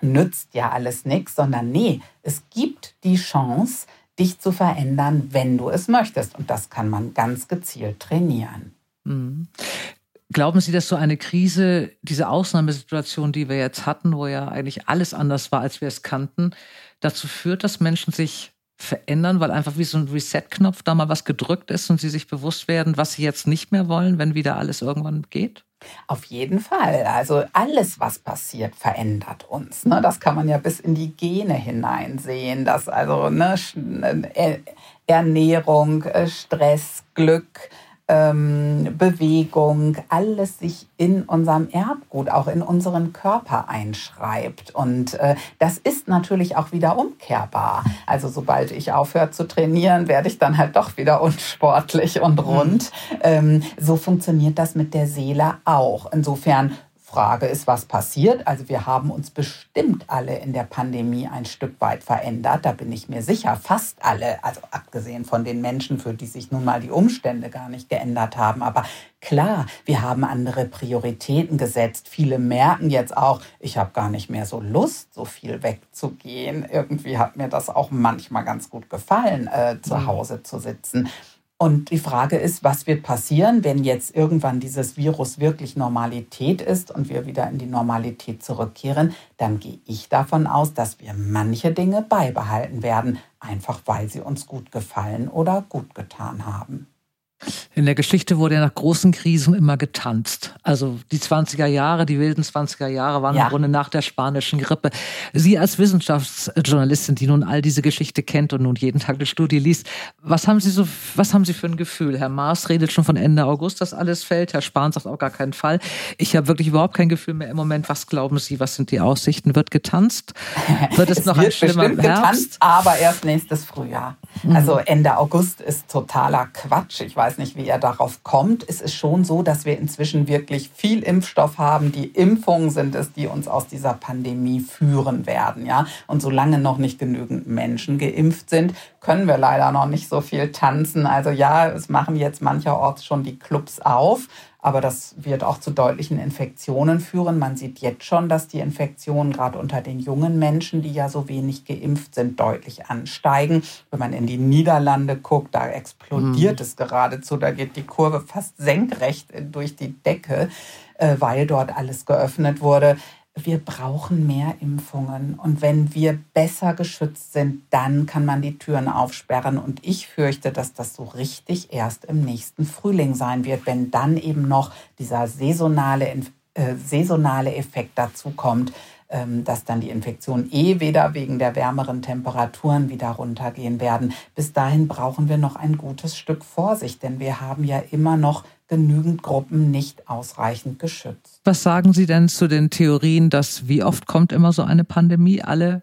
nützt ja alles nichts, sondern nee, es gibt die Chance, dich zu verändern, wenn du es möchtest. Und das kann man ganz gezielt trainieren. Glauben Sie, dass so eine Krise, diese Ausnahmesituation, die wir jetzt hatten, wo ja eigentlich alles anders war, als wir es kannten, dazu führt, dass Menschen sich verändern, weil einfach wie so ein Reset-Knopf da mal was gedrückt ist und sie sich bewusst werden, was sie jetzt nicht mehr wollen, wenn wieder alles irgendwann geht? Auf jeden Fall. Also alles, was passiert, verändert uns. Ne? Das kann man ja bis in die Gene hineinsehen. Dass also ne, Ernährung, äh, Stress, Glück, ähm, Bewegung, alles sich in unserem Erbgut, auch in unseren Körper einschreibt. Und äh, das ist natürlich auch wieder umkehrbar. Also sobald ich aufhöre zu trainieren, werde ich dann halt doch wieder unsportlich und rund. Mhm. Ähm, so funktioniert das mit der Seele auch. Insofern Frage ist, was passiert. Also wir haben uns bestimmt alle in der Pandemie ein Stück weit verändert. Da bin ich mir sicher, fast alle, also abgesehen von den Menschen, für die sich nun mal die Umstände gar nicht geändert haben. Aber klar, wir haben andere Prioritäten gesetzt. Viele merken jetzt auch, ich habe gar nicht mehr so Lust, so viel wegzugehen. Irgendwie hat mir das auch manchmal ganz gut gefallen, äh, zu mhm. Hause zu sitzen. Und die Frage ist, was wird passieren, wenn jetzt irgendwann dieses Virus wirklich Normalität ist und wir wieder in die Normalität zurückkehren? Dann gehe ich davon aus, dass wir manche Dinge beibehalten werden, einfach weil sie uns gut gefallen oder gut getan haben. In der Geschichte wurde ja nach großen Krisen immer getanzt. Also die 20er Jahre, die wilden 20er Jahre waren ja. im Grunde nach der spanischen Grippe. Sie als Wissenschaftsjournalistin, die nun all diese Geschichte kennt und nun jeden Tag eine Studie liest, was haben Sie so, was haben Sie für ein Gefühl? Herr Maas redet schon von Ende August, dass alles fällt. Herr Spahn sagt auch gar keinen Fall. Ich habe wirklich überhaupt kein Gefühl mehr im Moment. Was glauben Sie? Was sind die Aussichten? Wird getanzt? Wird es, (laughs) es noch wird ein schlimmer Herbst? Getanzt, aber erst nächstes Frühjahr. Mhm. Also Ende August ist totaler Quatsch. Ich weiß weiß nicht, wie er darauf kommt. Es ist schon so, dass wir inzwischen wirklich viel Impfstoff haben. Die Impfungen sind es, die uns aus dieser Pandemie führen werden. Ja? Und solange noch nicht genügend Menschen geimpft sind, können wir leider noch nicht so viel tanzen. Also ja, es machen jetzt mancherorts schon die Clubs auf. Aber das wird auch zu deutlichen Infektionen führen. Man sieht jetzt schon, dass die Infektionen gerade unter den jungen Menschen, die ja so wenig geimpft sind, deutlich ansteigen. Wenn man in die Niederlande guckt, da explodiert mhm. es geradezu. Da geht die Kurve fast senkrecht durch die Decke, äh, weil dort alles geöffnet wurde wir brauchen mehr Impfungen. Und wenn wir besser geschützt sind, dann kann man die Türen aufsperren. Und ich fürchte, dass das so richtig erst im nächsten Frühling sein wird, wenn dann eben noch dieser saisonale, äh, saisonale Effekt dazu kommt, ähm, dass dann die Infektionen eh weder wegen der wärmeren Temperaturen wieder runtergehen werden. Bis dahin brauchen wir noch ein gutes Stück Vorsicht, denn wir haben ja immer noch genügend Gruppen nicht ausreichend geschützt. Was sagen Sie denn zu den Theorien, dass wie oft kommt immer so eine Pandemie? Alle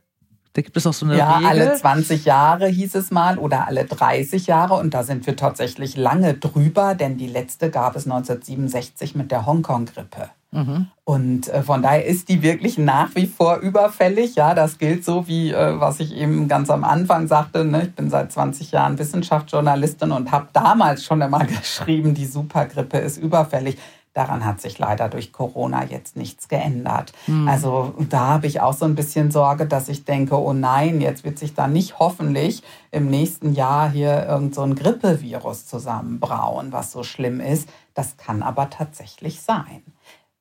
da gibt es auch so eine ja, Regel. alle 20 Jahre hieß es mal oder alle 30 Jahre. Und da sind wir tatsächlich lange drüber, denn die letzte gab es 1967 mit der Hongkong-Grippe. Mhm. Und äh, von daher ist die wirklich nach wie vor überfällig. Ja, das gilt so wie, äh, was ich eben ganz am Anfang sagte. Ne? Ich bin seit 20 Jahren Wissenschaftsjournalistin und habe damals schon immer (laughs) geschrieben, die Supergrippe ist überfällig. Daran hat sich leider durch Corona jetzt nichts geändert. Mhm. Also da habe ich auch so ein bisschen Sorge, dass ich denke, oh nein, jetzt wird sich da nicht hoffentlich im nächsten Jahr hier irgend so ein Grippevirus zusammenbrauen, was so schlimm ist. Das kann aber tatsächlich sein.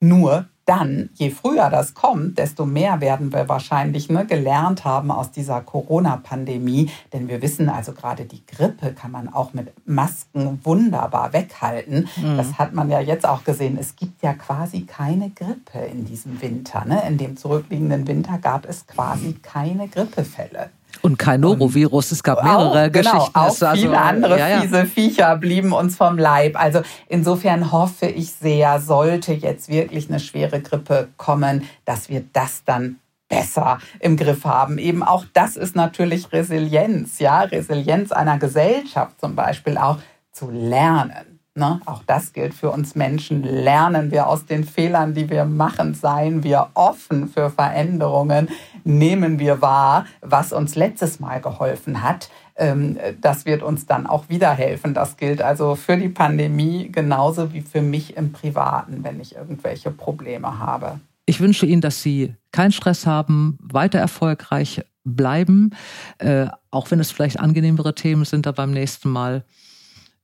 Nur dann, je früher das kommt, desto mehr werden wir wahrscheinlich ne, gelernt haben aus dieser Corona-Pandemie. Denn wir wissen also gerade die Grippe kann man auch mit Masken wunderbar weghalten. Mhm. Das hat man ja jetzt auch gesehen. Es gibt ja quasi keine Grippe in diesem Winter. Ne? In dem zurückliegenden Winter gab es quasi keine Grippefälle. Und kein Norovirus, es gab mehrere auch, genau, Geschichten. Auch also, viele andere ja, ja. fiese Viecher blieben uns vom Leib. Also insofern hoffe ich sehr, sollte jetzt wirklich eine schwere Grippe kommen, dass wir das dann besser im Griff haben. Eben auch das ist natürlich Resilienz, ja, Resilienz einer Gesellschaft zum Beispiel auch zu lernen. Ne? Auch das gilt für uns Menschen. Lernen wir aus den Fehlern, die wir machen, seien wir offen für Veränderungen, nehmen wir wahr, was uns letztes Mal geholfen hat. Ähm, das wird uns dann auch wieder helfen. Das gilt also für die Pandemie genauso wie für mich im Privaten, wenn ich irgendwelche Probleme habe. Ich wünsche Ihnen, dass Sie keinen Stress haben, weiter erfolgreich bleiben, äh, auch wenn es vielleicht angenehmere Themen sind da beim nächsten Mal.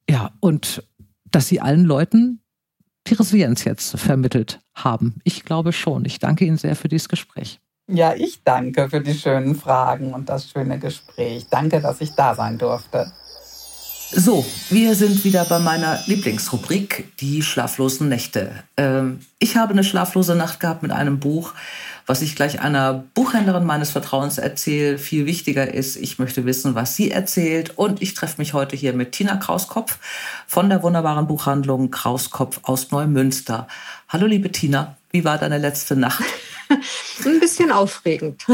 Ja, und dass Sie allen Leuten die Resilienz jetzt vermittelt haben. Ich glaube schon. Ich danke Ihnen sehr für dieses Gespräch. Ja, ich danke für die schönen Fragen und das schöne Gespräch. Danke, dass ich da sein durfte. So, wir sind wieder bei meiner Lieblingsrubrik, die schlaflosen Nächte. Ähm, ich habe eine schlaflose Nacht gehabt mit einem Buch, was ich gleich einer Buchhändlerin meines Vertrauens erzähle. Viel wichtiger ist, ich möchte wissen, was sie erzählt. Und ich treffe mich heute hier mit Tina Krauskopf von der wunderbaren Buchhandlung Krauskopf aus Neumünster. Hallo, liebe Tina, wie war deine letzte Nacht? (laughs) Ein bisschen aufregend.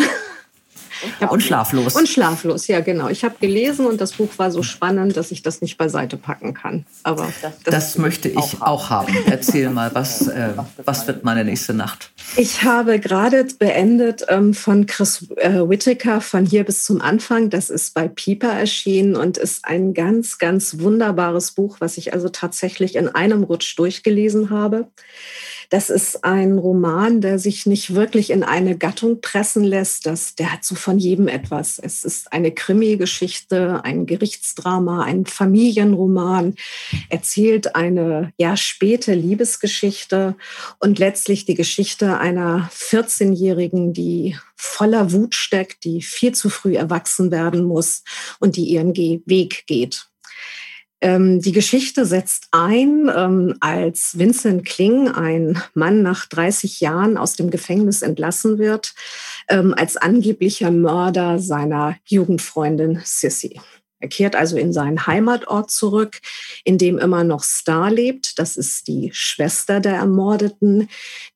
Und schlaflos. Und schlaflos, ja, genau. Ich habe gelesen und das Buch war so spannend, dass ich das nicht beiseite packen kann. Aber das, das, das möchte ich auch, auch haben. Erzähl mal, was, (laughs) äh, was wird meine nächste Nacht? Ich habe gerade beendet ähm, von Chris äh, Whittaker von hier bis zum Anfang. Das ist bei Pieper erschienen und ist ein ganz, ganz wunderbares Buch, was ich also tatsächlich in einem Rutsch durchgelesen habe. Das ist ein Roman, der sich nicht wirklich in eine Gattung pressen lässt. Das, der hat so von jedem etwas. Es ist eine Krimi-Geschichte, ein Gerichtsdrama, ein Familienroman, erzählt eine ja späte Liebesgeschichte und letztlich die Geschichte einer 14-Jährigen, die voller Wut steckt, die viel zu früh erwachsen werden muss und die ihren Weg geht. Ähm, die Geschichte setzt ein, ähm, als Vincent Kling, ein Mann nach 30 Jahren aus dem Gefängnis entlassen wird, ähm, als angeblicher Mörder seiner Jugendfreundin Sissy. Er kehrt also in seinen Heimatort zurück, in dem immer noch Star lebt. Das ist die Schwester der Ermordeten,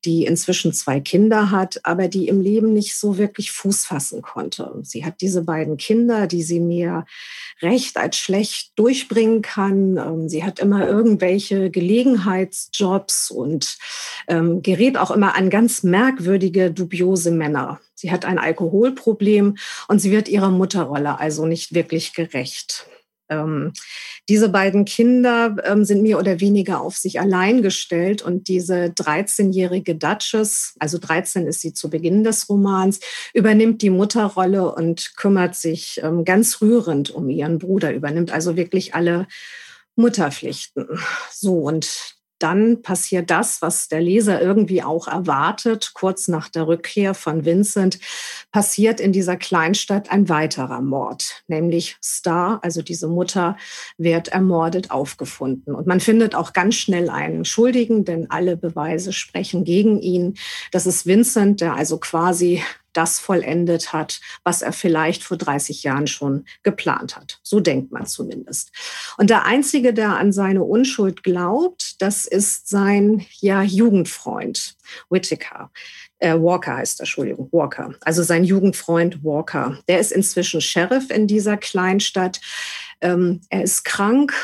die inzwischen zwei Kinder hat, aber die im Leben nicht so wirklich Fuß fassen konnte. Sie hat diese beiden Kinder, die sie mir recht als schlecht durchbringen kann. Ähm, sie hat immer irgendwelche Gelegenheitsjobs und ähm, gerät auch immer an ganz merkwürdige, dubiose Männer. Sie hat ein Alkoholproblem und sie wird ihrer Mutterrolle also nicht wirklich gerecht. Ähm, diese beiden Kinder ähm, sind mehr oder weniger auf sich allein gestellt und diese 13-jährige Duchess, also 13 ist sie zu Beginn des Romans, übernimmt die Mutterrolle und kümmert sich ähm, ganz rührend um ihren Bruder, übernimmt also wirklich alle Mutterpflichten. So, und dann passiert das, was der Leser irgendwie auch erwartet. Kurz nach der Rückkehr von Vincent passiert in dieser Kleinstadt ein weiterer Mord, nämlich Star, also diese Mutter, wird ermordet aufgefunden. Und man findet auch ganz schnell einen Schuldigen, denn alle Beweise sprechen gegen ihn. Das ist Vincent, der also quasi das vollendet hat, was er vielleicht vor 30 Jahren schon geplant hat. So denkt man zumindest. Und der Einzige, der an seine Unschuld glaubt, das ist sein ja, Jugendfreund Whittaker. Äh, Walker heißt er, Entschuldigung, Walker. Also sein Jugendfreund Walker. Der ist inzwischen Sheriff in dieser Kleinstadt. Ähm, er ist krank,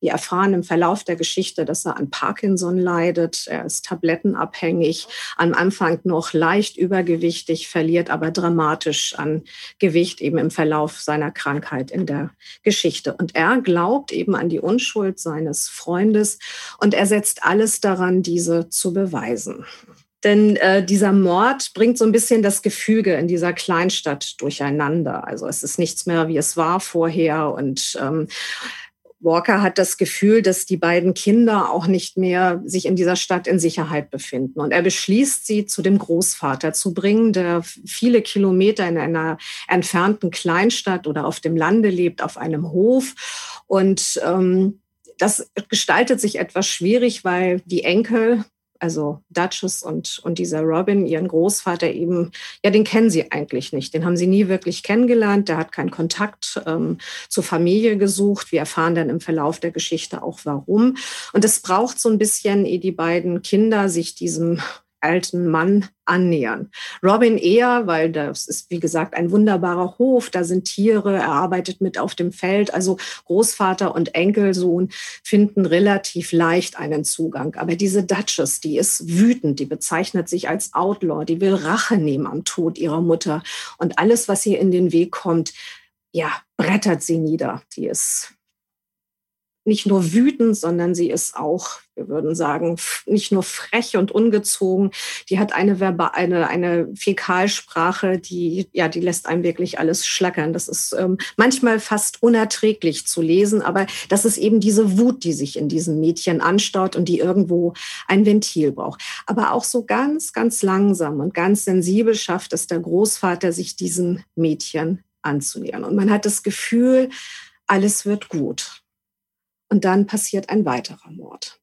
wir erfahren im Verlauf der Geschichte, dass er an Parkinson leidet. Er ist tablettenabhängig, am Anfang noch leicht übergewichtig, verliert aber dramatisch an Gewicht eben im Verlauf seiner Krankheit in der Geschichte. Und er glaubt eben an die Unschuld seines Freundes und er setzt alles daran, diese zu beweisen. Denn äh, dieser Mord bringt so ein bisschen das Gefüge in dieser Kleinstadt durcheinander. Also es ist nichts mehr, wie es war vorher. Und ähm, Walker hat das Gefühl, dass die beiden Kinder auch nicht mehr sich in dieser Stadt in Sicherheit befinden. Und er beschließt, sie zu dem Großvater zu bringen, der viele Kilometer in einer entfernten Kleinstadt oder auf dem Lande lebt, auf einem Hof. Und ähm, das gestaltet sich etwas schwierig, weil die Enkel also Duchess und, und dieser Robin, ihren Großvater eben, ja, den kennen sie eigentlich nicht. Den haben sie nie wirklich kennengelernt. Der hat keinen Kontakt ähm, zur Familie gesucht. Wir erfahren dann im Verlauf der Geschichte auch warum. Und es braucht so ein bisschen, ehe die beiden Kinder sich diesem alten Mann annähern. Robin eher, weil das ist, wie gesagt, ein wunderbarer Hof, da sind Tiere, er arbeitet mit auf dem Feld. Also Großvater und Enkelsohn finden relativ leicht einen Zugang. Aber diese Duchess, die ist wütend, die bezeichnet sich als Outlaw, die will Rache nehmen am Tod ihrer Mutter. Und alles, was ihr in den Weg kommt, ja, brettert sie nieder. Die ist nicht nur wütend, sondern sie ist auch, wir würden sagen, nicht nur frech und ungezogen. Die hat eine, Verba eine, eine Fäkalsprache, die, ja, die lässt einem wirklich alles schlackern. Das ist ähm, manchmal fast unerträglich zu lesen, aber das ist eben diese Wut, die sich in diesem Mädchen anstaut und die irgendwo ein Ventil braucht. Aber auch so ganz, ganz langsam und ganz sensibel schafft es der Großvater, sich diesem Mädchen anzunähern. Und man hat das Gefühl, alles wird gut. Und dann passiert ein weiterer Mord.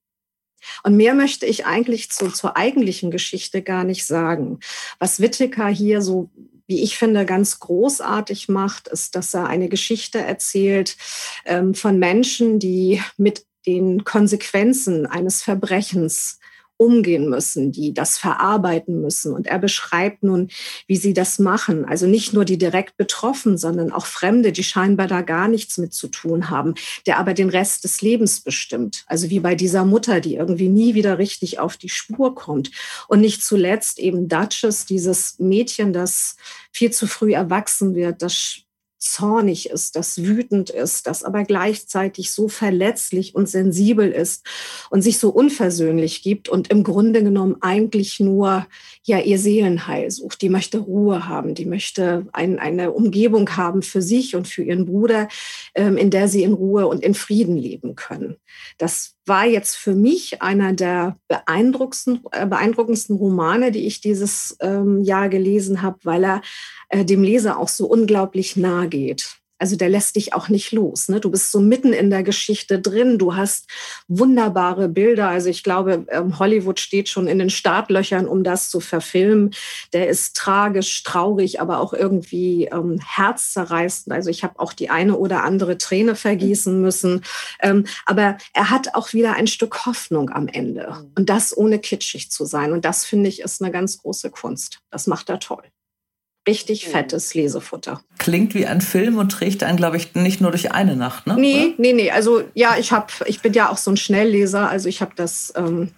Und mehr möchte ich eigentlich zu, zur eigentlichen Geschichte gar nicht sagen. Was Whittaker hier so, wie ich finde, ganz großartig macht, ist, dass er eine Geschichte erzählt ähm, von Menschen, die mit den Konsequenzen eines Verbrechens umgehen müssen, die das verarbeiten müssen. Und er beschreibt nun, wie sie das machen. Also nicht nur die direkt betroffen, sondern auch Fremde, die scheinbar da gar nichts mit zu tun haben, der aber den Rest des Lebens bestimmt. Also wie bei dieser Mutter, die irgendwie nie wieder richtig auf die Spur kommt. Und nicht zuletzt eben Duchess, dieses Mädchen, das viel zu früh erwachsen wird, das zornig ist, das wütend ist, das aber gleichzeitig so verletzlich und sensibel ist und sich so unversöhnlich gibt und im Grunde genommen eigentlich nur ja ihr Seelenheil sucht. Die möchte Ruhe haben, die möchte ein, eine Umgebung haben für sich und für ihren Bruder, ähm, in der sie in Ruhe und in Frieden leben können. Das war jetzt für mich einer der beeindruckendsten, äh, beeindruckendsten Romane, die ich dieses ähm, Jahr gelesen habe, weil er äh, dem Leser auch so unglaublich nahe geht. Also der lässt dich auch nicht los. Ne? Du bist so mitten in der Geschichte drin. Du hast wunderbare Bilder. Also ich glaube, ähm, Hollywood steht schon in den Startlöchern, um das zu verfilmen. Der ist tragisch, traurig, aber auch irgendwie ähm, herzzerreißend. Also ich habe auch die eine oder andere Träne vergießen müssen. Ähm, aber er hat auch wieder ein Stück Hoffnung am Ende. Mhm. Und das ohne kitschig zu sein. Und das finde ich ist eine ganz große Kunst. Das macht er toll richtig fettes Lesefutter. Klingt wie ein Film und trägt einen, glaube ich, nicht nur durch eine Nacht, ne? Nee, Oder? nee, nee. Also ja, ich habe, ich bin ja auch so ein Schnellleser, also ich habe das ähm,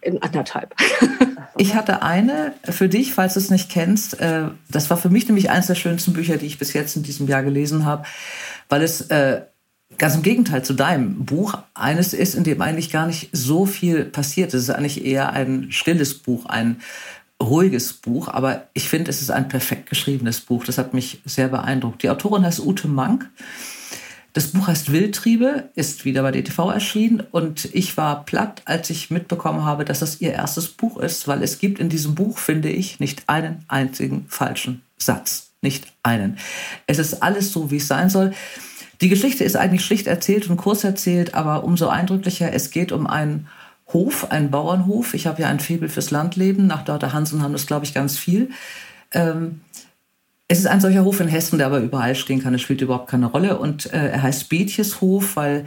in anderthalb. (laughs) ich hatte eine für dich, falls du es nicht kennst. Äh, das war für mich nämlich eines der schönsten Bücher, die ich bis jetzt in diesem Jahr gelesen habe, weil es äh, ganz im Gegenteil zu deinem Buch eines ist, in dem eigentlich gar nicht so viel passiert. Es ist eigentlich eher ein stilles Buch, ein ruhiges Buch, aber ich finde, es ist ein perfekt geschriebenes Buch. Das hat mich sehr beeindruckt. Die Autorin heißt Ute Mank. Das Buch heißt Wildtriebe, ist wieder bei DTV erschienen und ich war platt, als ich mitbekommen habe, dass das ihr erstes Buch ist, weil es gibt in diesem Buch, finde ich, nicht einen einzigen falschen Satz. Nicht einen. Es ist alles so, wie es sein soll. Die Geschichte ist eigentlich schlicht erzählt und kurz erzählt, aber umso eindrücklicher. Es geht um einen Hof, einen Bauernhof. Ich habe ja ein Faible fürs Landleben. Nach Dörte Hansen haben das, glaube ich, ganz viel. Ähm, es ist ein solcher Hof in Hessen, der aber überall stehen kann. Es spielt überhaupt keine Rolle. Und äh, er heißt Betjeshof, weil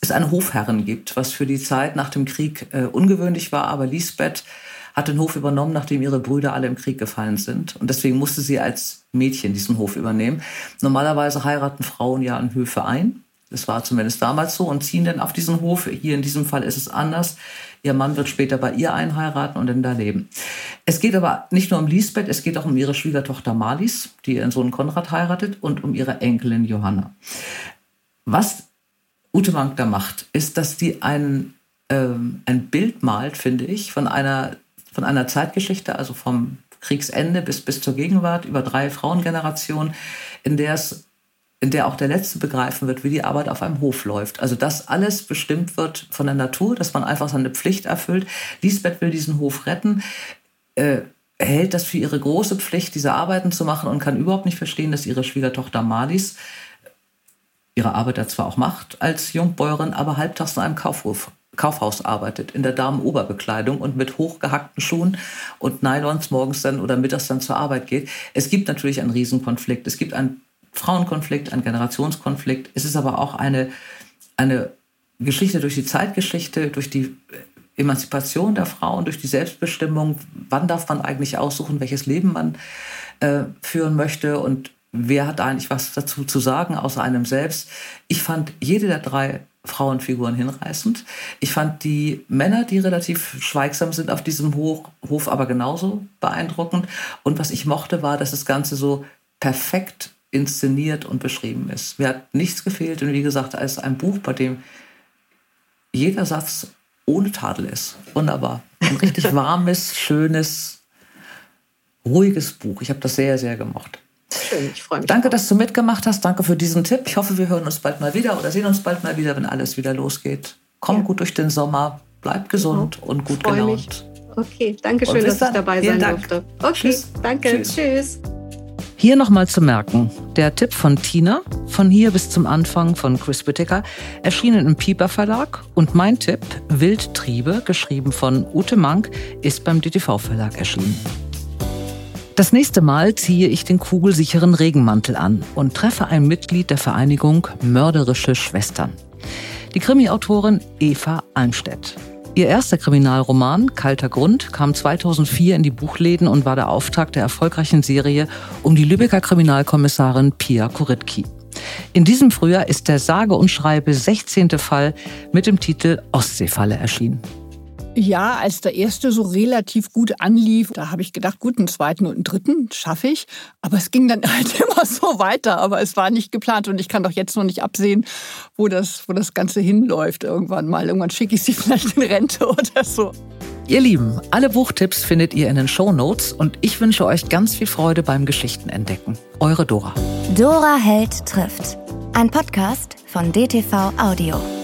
es einen Hofherren gibt, was für die Zeit nach dem Krieg äh, ungewöhnlich war. Aber Lisbeth hat den Hof übernommen, nachdem ihre Brüder alle im Krieg gefallen sind. Und deswegen musste sie als Mädchen diesen Hof übernehmen. Normalerweise heiraten Frauen ja an Höfe ein. Das war zumindest damals so und ziehen dann auf diesen Hof. Hier in diesem Fall ist es anders. Ihr Mann wird später bei ihr einheiraten und dann da leben. Es geht aber nicht nur um Lisbeth, es geht auch um ihre Schwiegertochter Marlies, die ihren Sohn Konrad heiratet, und um ihre Enkelin Johanna. Was Ute Mank da macht, ist, dass die ein, ähm, ein Bild malt, finde ich, von einer, von einer Zeitgeschichte, also vom Kriegsende bis, bis zur Gegenwart, über drei Frauengenerationen, in der es in der auch der Letzte begreifen wird, wie die Arbeit auf einem Hof läuft. Also dass alles bestimmt wird von der Natur, dass man einfach seine Pflicht erfüllt. Lisbeth will diesen Hof retten, äh, hält das für ihre große Pflicht, diese Arbeiten zu machen und kann überhaupt nicht verstehen, dass ihre Schwiegertochter Malis ihre Arbeit da zwar auch macht als Jungbäuerin, aber halbtags in einem Kaufhof Kaufhaus arbeitet, in der Damenoberbekleidung und mit hochgehackten Schuhen und Nylons morgens dann oder mittags dann zur Arbeit geht. Es gibt natürlich einen Riesenkonflikt. Es gibt einen Frauenkonflikt, ein Generationskonflikt. Es ist aber auch eine, eine Geschichte durch die Zeitgeschichte, durch die Emanzipation der Frauen, durch die Selbstbestimmung. Wann darf man eigentlich aussuchen, welches Leben man äh, führen möchte und wer hat eigentlich was dazu zu sagen, außer einem selbst. Ich fand jede der drei Frauenfiguren hinreißend. Ich fand die Männer, die relativ schweigsam sind auf diesem Hof, Hof aber genauso beeindruckend. Und was ich mochte, war, dass das Ganze so perfekt inszeniert und beschrieben ist. Mir hat nichts gefehlt und wie gesagt, als ein Buch, bei dem jeder Satz ohne Tadel ist. Wunderbar. Ein richtig (laughs) warmes, schönes, ruhiges Buch. Ich habe das sehr, sehr gemocht. Schön, ich freue mich. Danke, dass du mitgemacht hast. Danke für diesen Tipp. Ich hoffe, wir hören uns bald mal wieder oder sehen uns bald mal wieder, wenn alles wieder losgeht. Komm ja. gut durch den Sommer, bleib gesund genau. und gut gelaunt. Mich. Okay, danke schön, dass ich dabei sein durfte. Okay, Tschüss. danke. Tschüss. Tschüss. Hier nochmal zu merken, der Tipp von Tina, von hier bis zum Anfang von Chris Whittaker, erschienen im Pieper Verlag und mein Tipp, Wildtriebe, geschrieben von Ute Mank, ist beim DTV Verlag erschienen. Das nächste Mal ziehe ich den kugelsicheren Regenmantel an und treffe ein Mitglied der Vereinigung Mörderische Schwestern. Die Krimi-Autorin Eva Almstedt. Ihr erster Kriminalroman, Kalter Grund, kam 2004 in die Buchläden und war der Auftakt der erfolgreichen Serie um die Lübecker Kriminalkommissarin Pia Koritki. In diesem Frühjahr ist der sage und schreibe 16. Fall mit dem Titel Ostseefalle erschienen. Ja, als der erste so relativ gut anlief, da habe ich gedacht, gut, einen zweiten und einen dritten schaffe ich. Aber es ging dann (laughs) halt immer so weiter. Aber es war nicht geplant und ich kann doch jetzt noch nicht absehen, wo das, wo das Ganze hinläuft irgendwann mal. Irgendwann schicke ich sie (laughs) vielleicht in Rente oder so. Ihr Lieben, alle Buchtipps findet ihr in den Show Notes und ich wünsche euch ganz viel Freude beim Geschichtenentdecken. Eure Dora. Dora Held trifft. Ein Podcast von DTV Audio.